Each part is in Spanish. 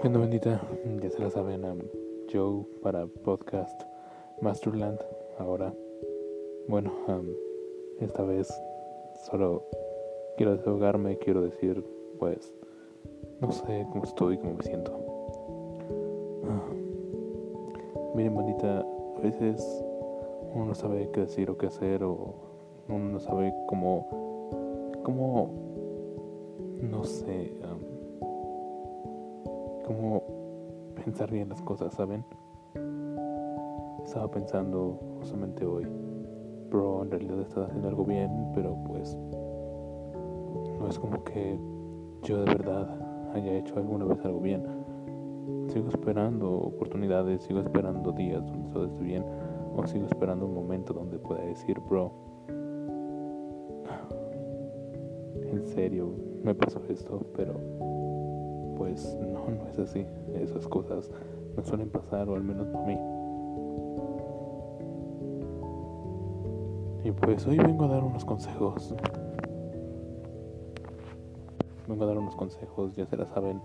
Bueno, bendita, ya se la saben, a Joe para podcast Masterland. Ahora, bueno, esta vez solo quiero desahogarme, quiero decir, pues, no sé cómo estoy, cómo me siento. Ah. Miren, bandita, a veces uno no sabe qué decir o qué hacer, o uno no sabe cómo, cómo, no sé, cómo pensar bien las cosas, ¿saben? Estaba pensando justamente hoy, bro, en realidad estás haciendo algo bien, pero pues no es como que yo de verdad haya hecho alguna vez algo bien. Sigo esperando oportunidades, sigo esperando días donde todo esté bien, o sigo esperando un momento donde pueda decir, bro, en serio, me pasó esto, pero pues no, no es así. Esas cosas no suelen pasar, o al menos para mí. Y pues hoy vengo a dar unos consejos vengo a dar unos consejos, ya se la saben.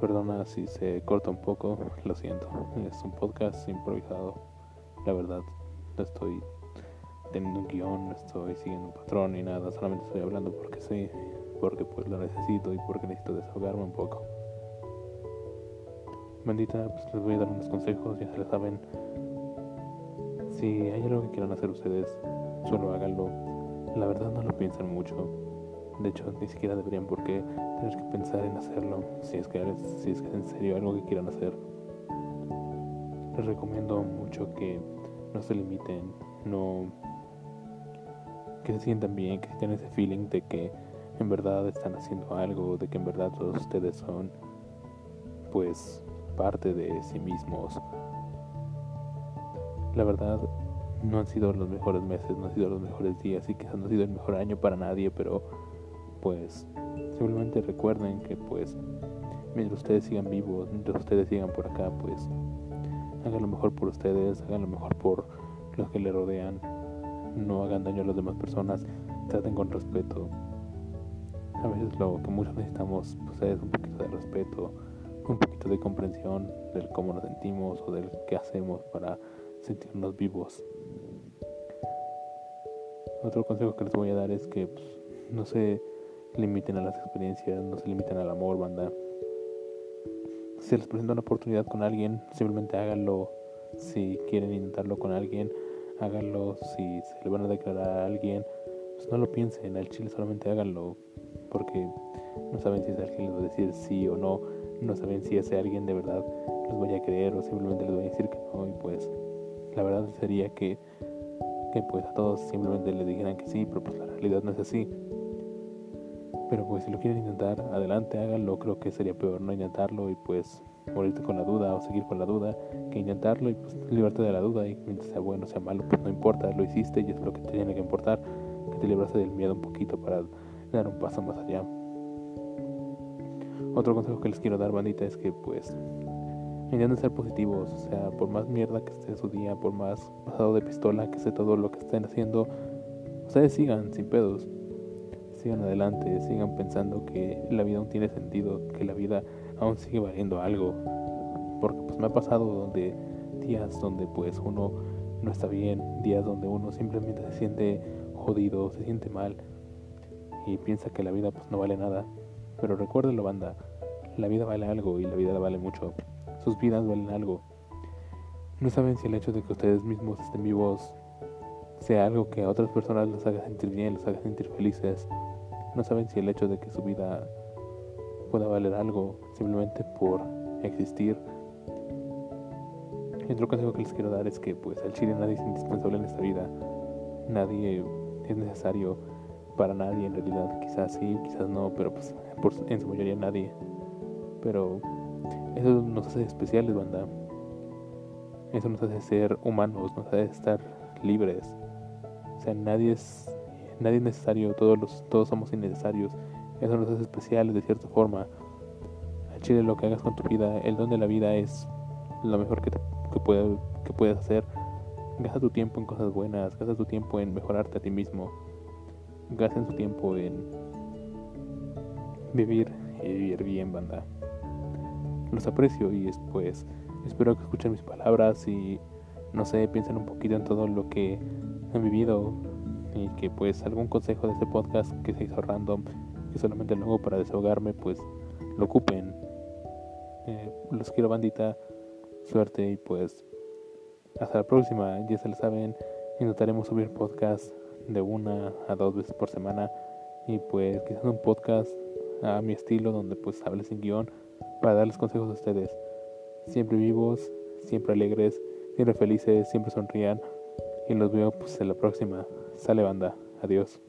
Perdona si se corta un poco, lo siento. Es un podcast improvisado. La verdad, no estoy teniendo un guion, no estoy siguiendo un patrón ni nada, solamente estoy hablando porque sí, porque pues lo necesito y porque necesito desahogarme un poco. Bendita, pues les voy a dar unos consejos, ya se la saben. Si hay algo que quieran hacer ustedes, solo háganlo. La verdad no lo piensen mucho de hecho, ni siquiera deberían por qué tener que pensar en hacerlo si es que, si es, que en serio algo que quieran hacer. Les recomiendo mucho que no se limiten, no que se sientan bien, que tengan ese feeling de que en verdad están haciendo algo, de que en verdad todos ustedes son pues parte de sí mismos. La verdad no han sido los mejores meses, no han sido los mejores días y quizás no ha sido el mejor año para nadie, pero pues simplemente recuerden que pues mientras ustedes sigan vivos, mientras ustedes sigan por acá, pues hagan lo mejor por ustedes, hagan lo mejor por los que le rodean, no hagan daño a las demás personas, traten con respeto. A veces lo que muchos necesitamos pues, es un poquito de respeto, un poquito de comprensión del cómo nos sentimos o del qué hacemos para sentirnos vivos. Otro consejo que les voy a dar es que pues, no sé limiten a las experiencias, no se limiten al amor, banda. Si les presenta una oportunidad con alguien, simplemente háganlo. Si quieren intentarlo con alguien, háganlo. Si se le van a declarar a alguien, pues no lo piensen. Al chile solamente háganlo. Porque no saben si ese alguien les va a decir sí o no. No saben si ese alguien de verdad los vaya a creer o simplemente les voy a decir que no. Y pues la verdad sería que, que pues a todos simplemente les dijeran que sí, pero pues la realidad no es así. Pero pues si lo quieren intentar, adelante, háganlo. Creo que sería peor no intentarlo y pues morirte con la duda o seguir con la duda que intentarlo y pues librarte de la duda y mientras sea bueno o sea malo, pues no importa, lo hiciste y es lo que te tiene que importar, que te libraste del miedo un poquito para dar un paso más allá. Otro consejo que les quiero dar, bandita, es que pues intenten ser positivos, o sea, por más mierda que esté su día, por más pasado de pistola que esté todo lo que estén haciendo, ustedes sigan sin pedos sigan adelante, sigan pensando que la vida aún tiene sentido, que la vida aún sigue valiendo algo. Porque pues me ha pasado donde días donde pues uno no está bien, días donde uno simplemente se siente jodido, se siente mal y piensa que la vida pues no vale nada. Pero recuérdenlo banda, la vida vale algo y la vida vale mucho. Sus vidas valen algo. No saben si el hecho de que ustedes mismos estén vivos sea algo que a otras personas les haga sentir bien, les haga sentir felices no saben si el hecho de que su vida pueda valer algo simplemente por existir. Y otro consejo que les quiero dar es que pues al chile nadie es indispensable en esta vida. Nadie es necesario para nadie en realidad. Quizás sí, quizás no, pero pues en su mayoría nadie. Pero eso nos hace especiales, banda. Eso nos hace ser humanos, nos hace estar libres. O sea, nadie es nadie es necesario, todos, los, todos somos innecesarios. Eso nos hace especiales de cierta forma. Chile lo que hagas con tu vida, el don de la vida es lo mejor que, que, puede, que puedes hacer. Gasta tu tiempo en cosas buenas, gasta tu tiempo en mejorarte a ti mismo. Gasta tu tiempo en vivir y vivir bien, banda. los aprecio y pues espero que escuchen mis palabras y no sé, piensen un poquito en todo lo que han vivido y que pues algún consejo de este podcast que se hizo random, que solamente lo hago para desahogarme, pues lo ocupen. Eh, los quiero bandita, suerte y pues hasta la próxima, ya se lo saben, intentaremos subir podcast de una a dos veces por semana y pues quizás un podcast a mi estilo donde pues hable sin guion para darles consejos a ustedes. Siempre vivos, siempre alegres, siempre felices, siempre sonrían y los veo pues en la próxima. Sale banda, adiós.